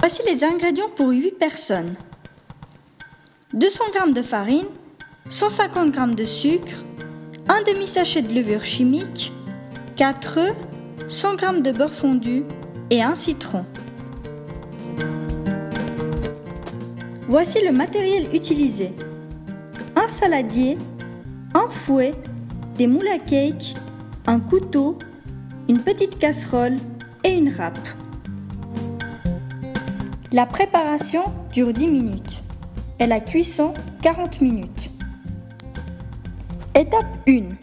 Voici les ingrédients pour 8 personnes. 200 g de farine, 150 g de sucre, un demi-sachet de levure chimique, 4 œufs, 100 g de beurre fondu et un citron. Voici le matériel utilisé. Un saladier, un fouet, des moules à cake, un couteau, une petite casserole et une râpe. La préparation dure 10 minutes et la cuisson 40 minutes. Étape 1.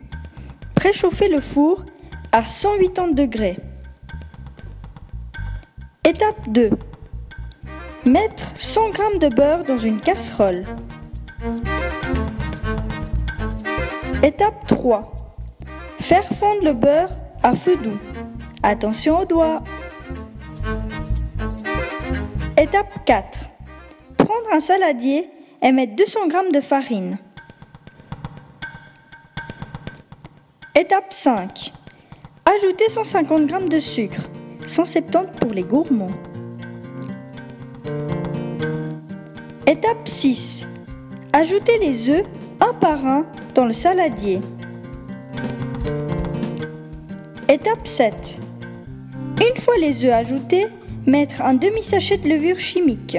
Préchauffer le four à 180 degrés. Étape 2. Mettre 100 g de beurre dans une casserole. Étape 3. Faire fondre le beurre à feu doux. Attention aux doigts. Étape 4. Prendre un saladier et mettre 200 g de farine. Étape 5. Ajouter 150 g de sucre, 170 pour les gourmands. Étape 6. Ajouter les œufs un par un dans le saladier. Étape 7. Une fois les œufs ajoutés, mettre un demi-sachet de levure chimique.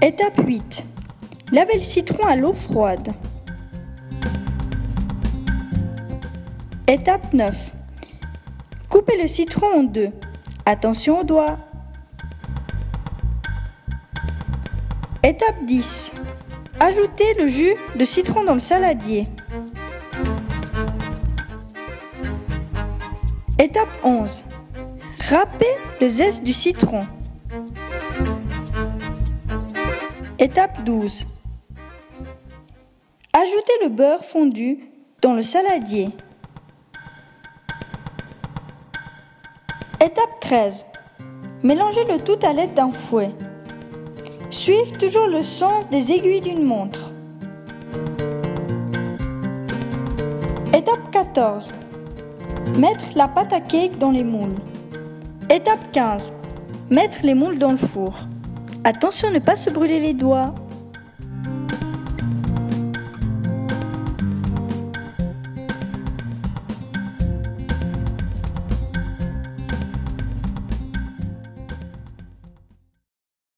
Étape 8. Laver le citron à l'eau froide. Étape 9. Couper le citron en deux. Attention aux doigts. Étape 10. Ajouter le jus de citron dans le saladier. Étape 11. Râper le zeste du citron. Étape 12. Ajouter le beurre fondu dans le saladier. Étape 13. Mélangez le tout à l'aide d'un fouet. Suivez toujours le sens des aiguilles d'une montre. Étape 14. Mettre la pâte à cake dans les moules. Étape 15. Mettre les moules dans le four. Attention ne pas se brûler les doigts.